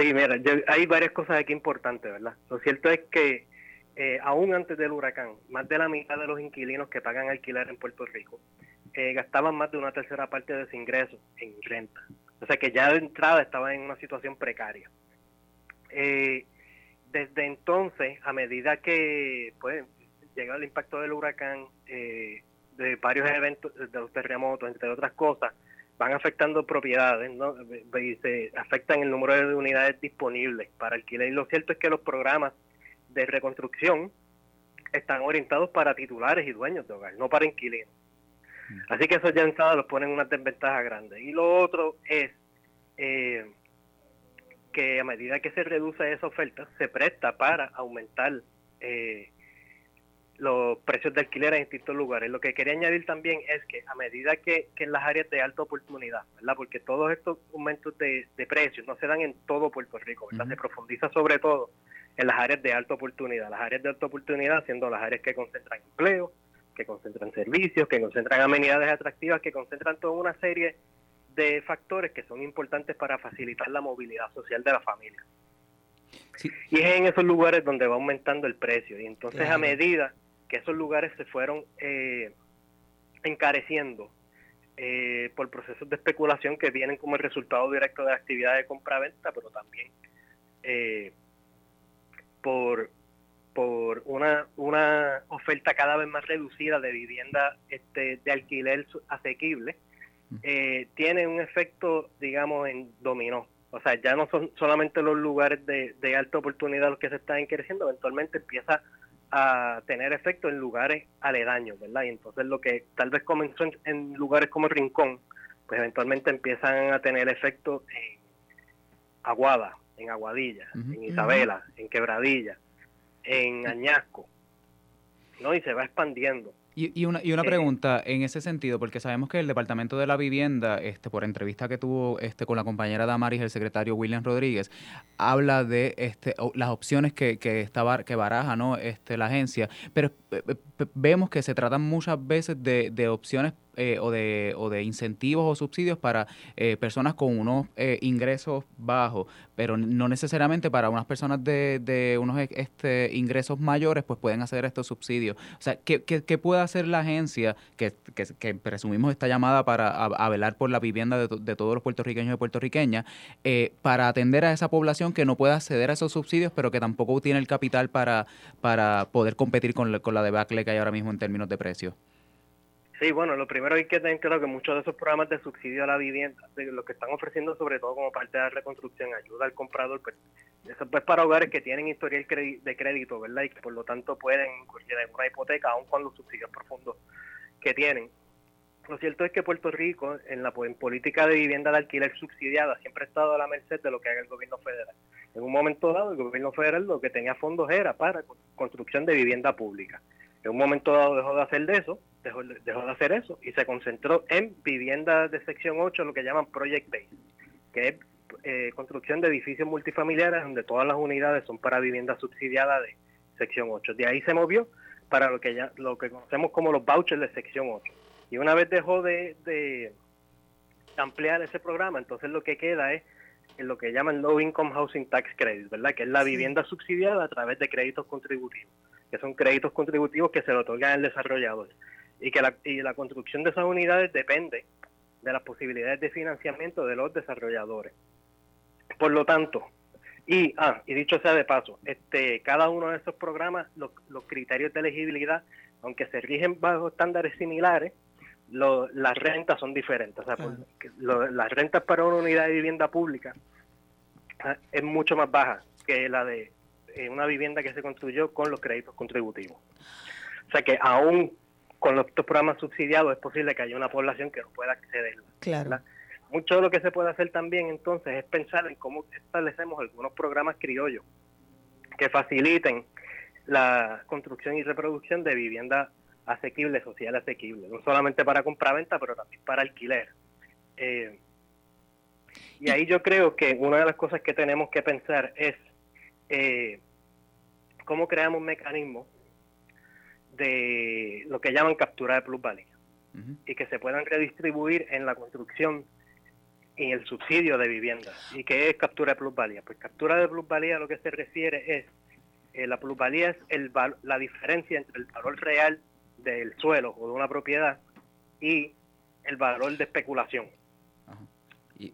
Sí, mira, hay varias cosas aquí importantes, ¿verdad? Lo cierto es que eh, aún antes del huracán, más de la mitad de los inquilinos que pagan alquiler en Puerto Rico eh, gastaban más de una tercera parte de su ingreso en renta. O sea que ya de entrada estaban en una situación precaria. Eh, desde entonces, a medida que pues llega el impacto del huracán, de varios eventos, de los terremotos, entre otras cosas, van afectando propiedades, ¿no? Y se afectan el número de unidades disponibles para alquiler. Y lo cierto es que los programas de reconstrucción están orientados para titulares y dueños de hogar, no para inquilinos. Así que eso ya entrada los ponen una desventaja grande. Y lo otro es eh, que a medida que se reduce esa oferta, se presta para aumentar eh, los precios de alquiler en distintos lugares. Lo que quería añadir también es que a medida que, en las áreas de alta oportunidad, ¿verdad? Porque todos estos aumentos de, precios no se dan en todo Puerto Rico, ¿verdad? Se profundiza sobre todo en las áreas de alta oportunidad. Las áreas de alta oportunidad siendo las áreas que concentran empleo, que concentran servicios, que concentran amenidades atractivas, que concentran toda una serie de factores que son importantes para facilitar la movilidad social de la familia. Y es en esos lugares donde va aumentando el precio. Y entonces a medida que esos lugares se fueron eh, encareciendo eh, por procesos de especulación que vienen como el resultado directo de la actividad de compra-venta, pero también eh, por, por una, una oferta cada vez más reducida de vivienda este, de alquiler asequible, tiene un efecto, digamos, en dominó. O sea, ya no son solamente los lugares de, de alta oportunidad los que se están encareciendo, eventualmente empieza a tener efecto en lugares aledaños, ¿verdad? Y entonces lo que tal vez comenzó en, lugares como Rincón, pues eventualmente empiezan a tener efecto en Aguada, en Aguadilla, en Isabela, en Quebradilla, en Añasco, ¿no? Y se va expandiendo. Y, una, y una pregunta en ese sentido, porque sabemos que el Departamento de la Vivienda, este, por entrevista que tuvo este, con la compañera Damaris, el secretario William Rodríguez, habla de este, las opciones que, que, está, que baraja ¿no? este, la agencia, pero eh, eh, vemos que se tratan muchas veces de, de opciones eh, o, de, o de incentivos o subsidios para eh, personas con unos eh, ingresos bajos, pero no necesariamente para unas personas de, de unos este, ingresos mayores, pues pueden hacer estos subsidios. O sea, ¿qué, qué, puede hacer la agencia que, que, presumimos está llamada para a, velar por la vivienda de, de, todos los puertorriqueños y puertorriqueñas para atender a esa población que no pueda acceder a esos subsidios, pero que tampoco tiene el capital para, para poder competir con, la, con la debacle que hay ahora mismo en términos de precios? Sí, bueno, lo primero hay que tener claro que muchos de esos programas de subsidio a la vivienda, lo que están ofreciendo sobre todo como parte de la reconstrucción, ayuda al comprador, pues eso pues para hogares que tienen historial de crédito, ¿verdad? Y que por lo tanto pueden incurrir en una hipoteca, aun con los subsidios profundos que tienen. Lo cierto es que Puerto Rico, en la política de vivienda de alquiler subsidiada, siempre ha estado a la merced de lo que haga el gobierno federal. En un momento dado, el gobierno federal lo que tenía fondos era para construcción de vivienda pública. En un momento dado dejó de hacer de eso, dejó, dejó de hacer eso y se concentró en viviendas de sección 8, lo que llaman Project Base, que es eh, construcción de edificios multifamiliares donde todas las unidades son para vivienda subsidiada de sección 8. De ahí se movió para lo que ya lo que conocemos como los vouchers de sección 8. Y una vez dejó de, de ampliar ese programa, entonces lo que queda es en lo que llaman Low Income Housing Tax Credit, ¿verdad? Que es la vivienda subsidiada a través de créditos contributivos que son créditos contributivos que se le otorgan al desarrollador. Y que la, y la construcción de esas unidades depende de las posibilidades de financiamiento de los desarrolladores. Por lo tanto, Y, ah, y dicho sea de paso, este, cada uno de esos programas, los, los criterios de elegibilidad, aunque se rigen bajo estándares similares, las rentas son diferentes. O sea, las rentas para una unidad de vivienda pública ah, es mucho más baja que la de eh, una vivienda que se construyó con los créditos contributivos. O sea que aún con los, estos programas subsidiados es posible que haya una población que no pueda acceder. Claro. Mucho de lo que se puede hacer también entonces es pensar en cómo establecemos algunos programas criollos que faciliten la construcción y reproducción de viviendas asequibles, social asequible, no solamente para compra-venta, pero también para alquiler. Eh, y ahí yo creo que una de las cosas que tenemos que pensar es eh, cómo creamos un mecanismo de lo que llaman captura de plusvalía y que se puedan redistribuir en la construcción y el subsidio de viviendas. ¿Y qué es captura de plusvalía? Pues captura de plusvalía lo que se refiere es, eh, la plusvalía es el, la diferencia entre el valor real del suelo o de una propiedad y el valor de especulación,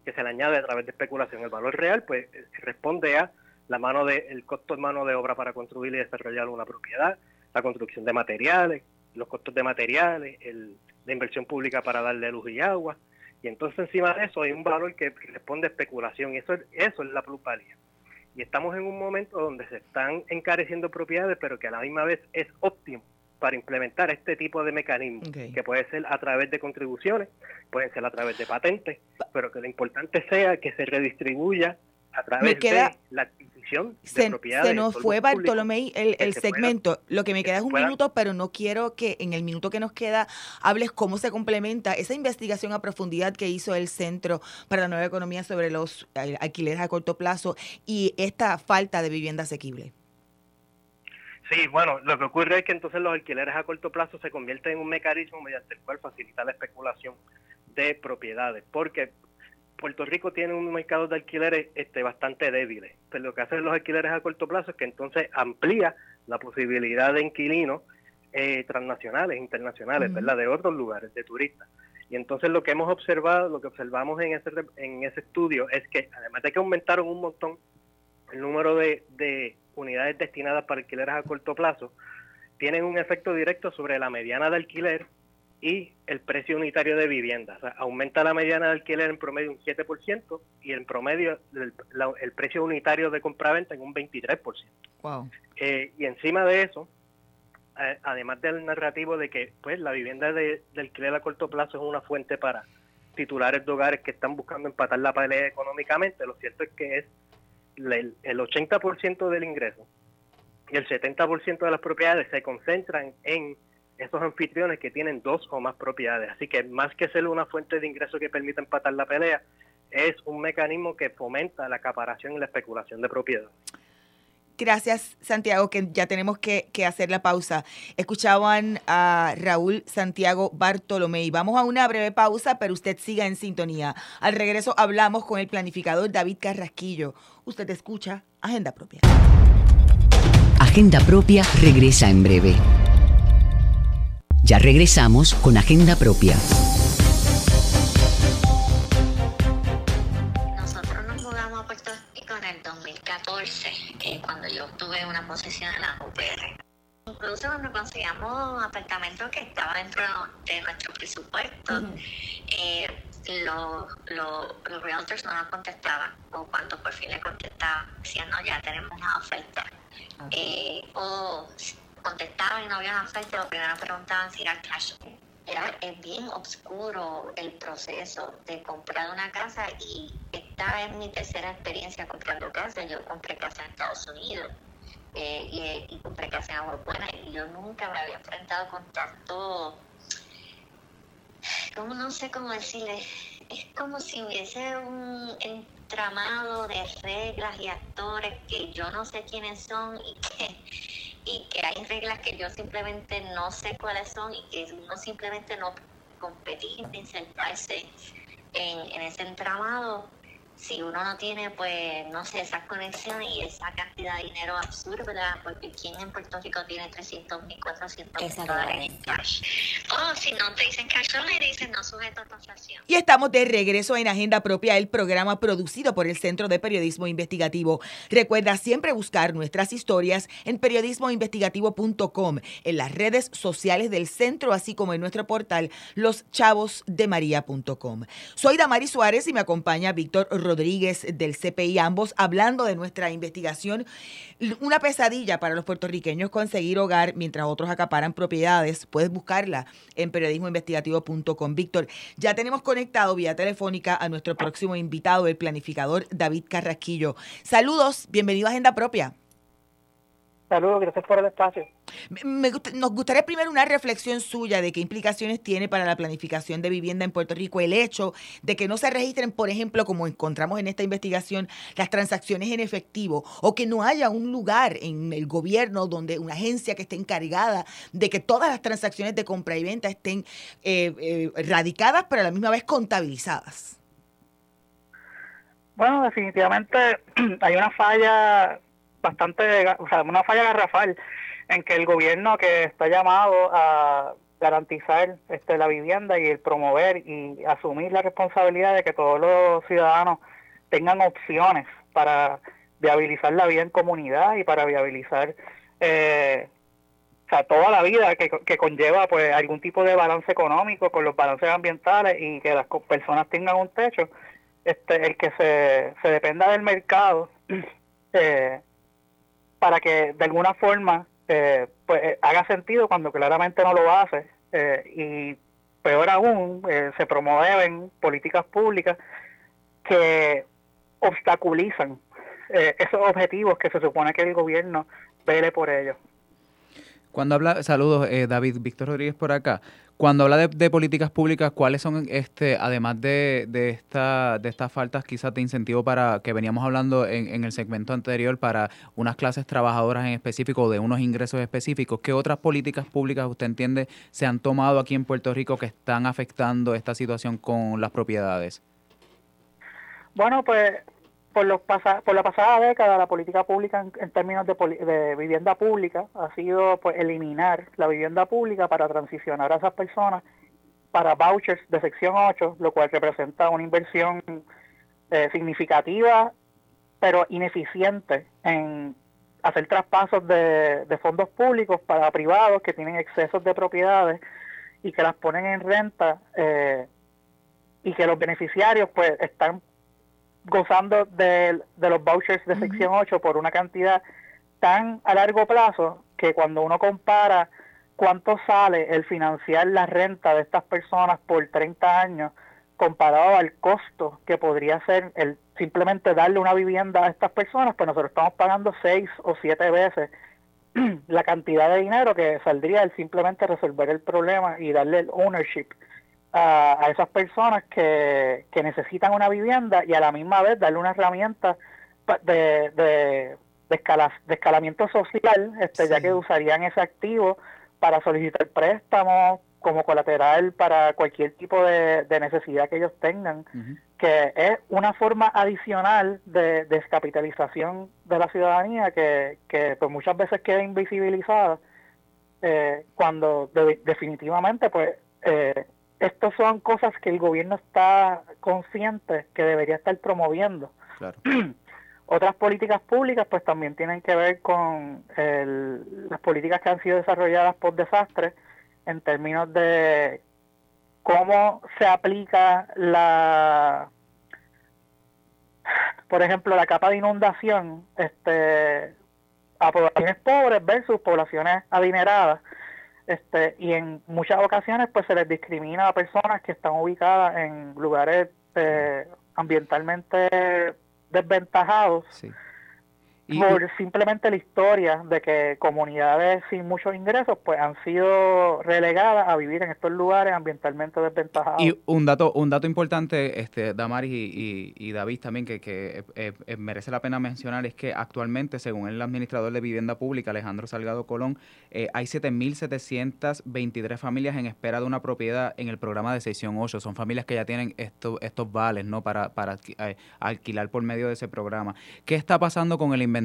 que se le añade a través de especulación. El valor real pues responde a la mano de, el costo de mano de obra para construir y desarrollar una propiedad, la construcción de materiales, los costos de materiales, el, la inversión pública para darle luz y agua. Y entonces encima de eso hay un valor que responde a especulación y eso, eso es la plusvalía. Y estamos en un momento donde se están encareciendo propiedades, pero que a la misma vez es óptimo para implementar este tipo de mecanismos, que puede ser a través de contribuciones, pueden ser a través de patentes, pero que lo importante sea que se redistribuya a través de la adquisición de se, propiedades. Se nos fue, Bartolomé, el, el segmento. lo que me queda es un minuto, pero no quiero que en el minuto que nos queda hables cómo se complementa esa investigación a profundidad que hizo el Centro para la Nueva Economía sobre los eh, alquileres a corto plazo y esta falta de vivienda asequible. Sí, bueno, lo que ocurre es que entonces los alquileres a corto plazo se convierten en un mecanismo mediante el cual facilita la especulación de propiedades, porque Puerto Rico tiene un mercado de alquileres este, bastante débiles. Pero lo que hacen los alquileres a corto plazo es que entonces amplía la posibilidad de inquilinos eh, transnacionales, internacionales, ¿verdad? De otros lugares, de turistas. Y entonces lo que hemos observado, lo que observamos en ese, en ese estudio es que además de que aumentaron un montón el número de, de unidades destinadas para alquileres a corto plazo, tienen un efecto directo sobre la mediana de alquiler y el precio unitario de vivienda. O sea, aumenta la mediana de alquiler en promedio un 7% y en promedio el, el precio unitario de compraventa en un 23%. Wow. Eh, y encima de eso, eh, además del narrativo de que pues la vivienda de, alquiler a corto plazo es una fuente para titulares de hogares que están buscando empatar la pelea económicamente, lo cierto es que es el, el 80% del ingreso y el 70% de las propiedades se concentran en esos anfitriones que tienen dos o más propiedades. Así que más que ser una fuente de ingreso que permita empatar la pelea, es un mecanismo que fomenta la acaparación y la especulación de propiedades. Gracias, Santiago, que ya tenemos que, hacer la pausa. Escuchaban a Raúl Santiago Bartolomé y vamos a una breve pausa, pero usted siga en sintonía. Al regreso hablamos con el planificador David Carrasquillo. Usted escucha Agenda Propia. Agenda Propia regresa en breve. Ya regresamos con Agenda Propia. Nosotros nos mudamos a Puerto Rico en el 2014, eh, cuando yo obtuve una posición en la UPR. Incluso cuando conseguíamos apartamentos que estaban dentro de nuestro presupuesto, eh, los, los, realtors no nos contestaban, o cuando por fin le contestaban, decían, no, ya tenemos una oferta. Eh, o contestaban y no había una fecha, lo primero preguntaban si era cash. Era, es bien oscuro el proceso de comprar una casa y esta es mi tercera experiencia comprando casa. Yo compré casa en Estados Unidos eh, y, compré casa en Agua Buena y yo nunca me había enfrentado con tanto, como no sé cómo decirle, es como si hubiese un entramado de reglas y actores que yo no sé quiénes son y que y que hay reglas que yo simplemente no sé cuáles son y que uno simplemente no competir, insertarse en, en ese entramado si uno no tiene, pues, no sé, esa conexión y esa cantidad de dinero absurda, porque ¿quién en Puerto Rico tiene 300 mil, 400 mil dólares en cash? O si no te dicen cash le dicen no sujeto a tasación. Y estamos de regreso en Agenda Propia, el programa producido por el Centro de Periodismo Investigativo. Recuerda siempre buscar nuestras historias en periodismoinvestigativo.com, en las redes sociales del centro, así como en nuestro portal loschavosdemaria.com. Soy Damari Suárez y me acompaña Víctor Rodríguez del CPI, ambos hablando de nuestra investigación. Una pesadilla para los puertorriqueños conseguir hogar mientras otros acaparan propiedades. Puedes buscarla en periodismoinvestigativo.com. Víctor, ya tenemos conectado vía telefónica a nuestro próximo invitado, el planificador David Carrasquillo. Saludos, bienvenido a Agenda Propia. Saludos, gracias por el espacio. nos gustaría primero una reflexión suya de qué implicaciones tiene para la planificación de vivienda en Puerto Rico el hecho de que no se registren, por ejemplo, como encontramos en esta investigación, las transacciones en efectivo o que no haya un lugar en el gobierno donde una agencia que esté encargada de que todas las transacciones de compra y venta estén eh, eh, radicadas pero a la misma vez contabilizadas. Bueno, definitivamente hay una falla bastante, o sea, una falla garrafal en que el gobierno que está llamado a garantizar este, la vivienda y el promover y asumir la responsabilidad de que todos los ciudadanos tengan opciones para viabilizar la vida en comunidad y para viabilizar eh, o sea, toda la vida que, que, conlleva pues algún tipo de balance económico con los balances ambientales y que las personas tengan un techo, este, el que se, se dependa del mercado eh, para que de alguna forma eh, pues eh, haga sentido cuando claramente no lo hace eh, y peor aún se promueven políticas públicas que obstaculizan esos objetivos que se supone que el gobierno vele por ellos. Cuando habla, saludos David, Víctor Rodríguez por acá. Cuando habla de, políticas públicas, ¿cuáles son, este, además de, de, esta, de estas faltas quizás de incentivo para, que veníamos hablando en, el segmento anterior, para unas clases trabajadoras en específico, de unos ingresos específicos, ¿qué otras políticas públicas usted entiende se han tomado aquí en Puerto Rico que están afectando esta situación con las propiedades? Bueno, pues por, los por la pasada década, la política pública en, términos de, vivienda pública ha sido pues, eliminar la vivienda pública para transicionar a esas personas para vouchers de sección 8, lo cual representa una inversión eh, significativa, pero ineficiente en hacer traspasos de, fondos públicos para privados que tienen excesos de propiedades y que las ponen en renta eh, y que los beneficiarios pues están gozando de, los vouchers de sección 8 por una cantidad tan a largo plazo que cuando uno compara cuánto sale el financiar la renta de estas personas por 30 años comparado al costo que podría ser el simplemente darle una vivienda a estas personas, pues nosotros estamos pagando seis o siete veces la cantidad de dinero que saldría el simplemente resolver el problema y darle el ownership a, esas personas que, que, necesitan una vivienda y a la misma vez darle una herramienta de, de, escalamiento social, este, ya que usarían ese activo para solicitar préstamos como colateral para cualquier tipo de, necesidad que ellos tengan, que es una forma adicional de descapitalización de la ciudadanía que, que pues muchas veces queda invisibilizada eh, cuando definitivamente pues eh, estas son cosas que el gobierno está consciente que debería estar promoviendo. Otras políticas públicas pues también tienen que ver con las políticas que han sido desarrolladas por desastre en términos de cómo se aplica la por ejemplo la capa de inundación este a poblaciones pobres versus poblaciones adineradas este y en muchas ocasiones pues se les discrimina a personas que están ubicadas en lugares eh, ambientalmente desventajados por simplemente la historia de que comunidades sin muchos ingresos pues han sido relegadas a vivir en estos lugares ambientalmente desventajados. Y un dato un dato importante, este Damaris y, y, David también, que, que eh, eh, merece la pena mencionar, es que actualmente, según el administrador de vivienda pública, Alejandro Salgado Colón, eh, hay 7.723 familias en espera de una propiedad en el programa de sección 8. Son familias que ya tienen estos estos vales no para, para alquilar por medio de ese programa. ¿Qué está pasando con el inventario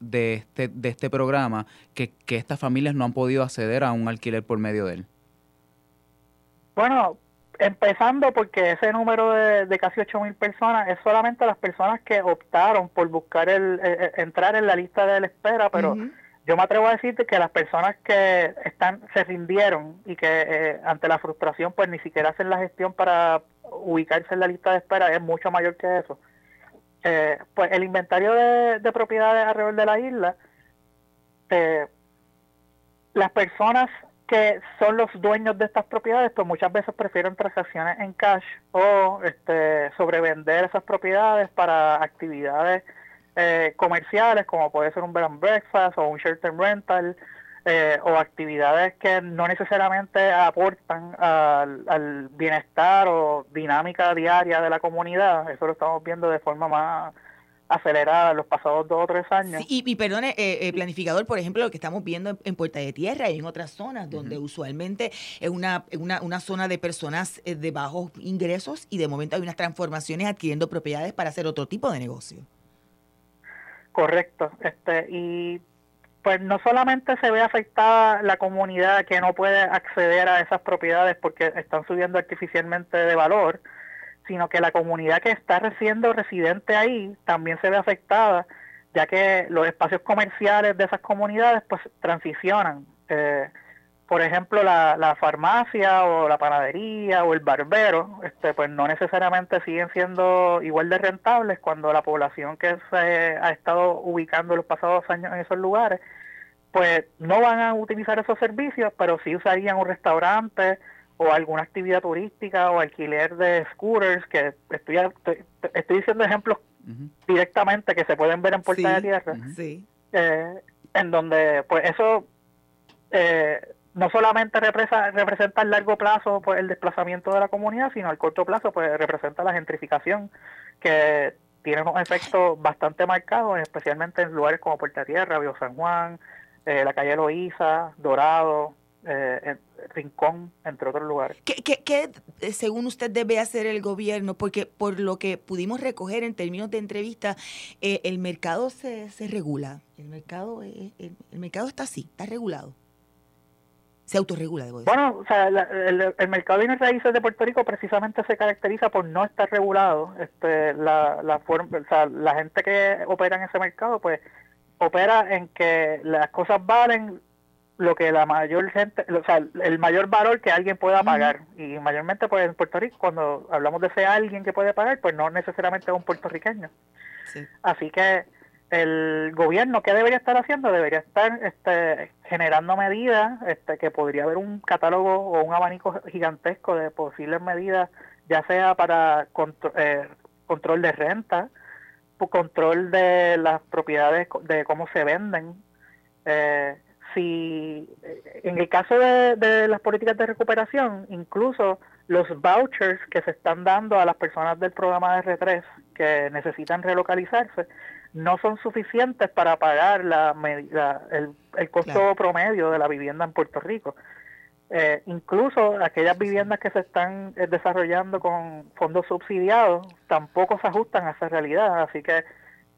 de este, de este programa que, que estas familias no han podido acceder a un alquiler por medio de él? Bueno, empezando porque ese número de, de casi 8 mil personas es solamente las personas que optaron por buscar el, entrar en la lista de la espera, pero yo me atrevo a decirte que las personas que están se rindieron y que eh, ante la frustración pues ni siquiera hacen la gestión para ubicarse en la lista de espera es mucho mayor que eso. Eh, pues el inventario de, propiedades alrededor de la isla, eh, las personas que son los dueños de estas propiedades, pues muchas veces prefieren transacciones en cash o este, sobrevender esas propiedades para actividades eh, comerciales, como puede ser un bed and breakfast o un short-term rental, eh, o actividades que no necesariamente aportan al, bienestar o dinámica diaria de la comunidad. Eso lo estamos viendo de forma más acelerada en los pasados dos o tres años. y, perdone, eh, eh, planificador, por ejemplo, lo que estamos viendo en, Puerta de Tierra y en otras zonas, donde usualmente es una, una, una, zona de personas de bajos ingresos y de momento hay unas transformaciones adquiriendo propiedades para hacer otro tipo de negocio. Correcto. este Y pues no solamente se ve afectada la comunidad que no puede acceder a esas propiedades porque están subiendo artificialmente de valor, sino que la comunidad que está siendo residente ahí también se ve afectada, ya que los espacios comerciales de esas comunidades pues transicionan. Eh, por ejemplo, la, la, farmacia o la panadería o el barbero, este, pues no necesariamente siguen siendo igual de rentables cuando la población que se ha estado ubicando los pasados años en esos lugares, pues no van a utilizar esos servicios, pero sí usarían un restaurante o alguna actividad turística o alquiler de scooters, que estoy, estoy, diciendo ejemplos directamente que se pueden ver en Puerta de Tierra, eh, en donde pues eso... Eh, no solamente representa, representa a largo plazo pues, el desplazamiento de la comunidad, sino al corto plazo pues representa la gentrificación, que tiene un efecto bastante marcado, especialmente en lugares como Puerta Tierra, Bio San Juan, eh, la calle Loíza, Dorado, eh, Rincón, entre otros lugares. ¿Qué, qué, eh, según usted, debe hacer el gobierno? Porque por lo que pudimos recoger en términos de entrevista, el mercado se, se regula. El mercado, el, el mercado está así, está regulado se autorregula, debo decir. Bueno, o sea, el, mercado de bienes raíces de Puerto Rico precisamente se caracteriza por no estar regulado. Este, la, la, forma, o sea, la gente que opera en ese mercado, pues, opera en que las cosas valen lo que la mayor gente, o sea, el mayor valor que alguien pueda pagar. Y mayormente, pues, en Puerto Rico, cuando hablamos de ese alguien que puede pagar, pues no necesariamente es un puertorriqueño. Así que el gobierno, ¿qué debería estar haciendo? Debería estar este, generando medidas, este, que podría haber un catálogo o un abanico gigantesco de posibles medidas, ya sea para eh, control de renta, control de las propiedades, de cómo se venden. Eh, si eh, en el caso de, de las políticas de recuperación, incluso los vouchers que se están dando a las personas del programa de R3 que necesitan relocalizarse, no son suficientes para pagar la, el, costo promedio de la vivienda en Puerto Rico. Eh, incluso aquellas viviendas que se están eh, desarrollando con fondos subsidiados tampoco se ajustan a esa realidad. Así que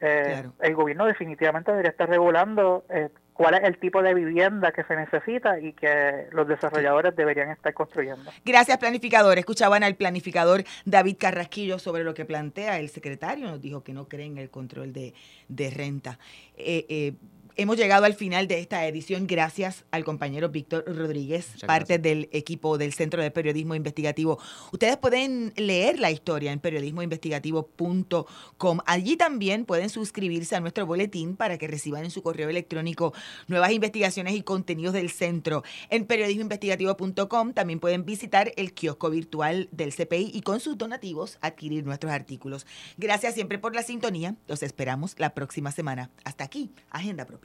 eh, el gobierno definitivamente debería estar regulando cuál es el tipo de vivienda que se necesita y que los desarrolladores deberían estar construyendo. Gracias, planificador. Escuchaban al planificador David Carrasquillo sobre lo que plantea el secretario. Nos dijo que no cree en el control de, renta. Eh, eh, hemos llegado al final de esta edición gracias al compañero Víctor Rodríguez, parte del equipo del Centro de Periodismo Investigativo. Ustedes pueden leer la historia en periodismoinvestigativo.com. Allí también pueden suscribirse a nuestro boletín para que reciban en su correo electrónico nuevas investigaciones y contenidos del centro. En periodismoinvestigativo.com también pueden visitar el kiosco virtual del CPI y con sus donativos adquirir nuestros artículos. Gracias siempre por la sintonía. Los esperamos la próxima semana. Hasta aquí, Agenda Propia.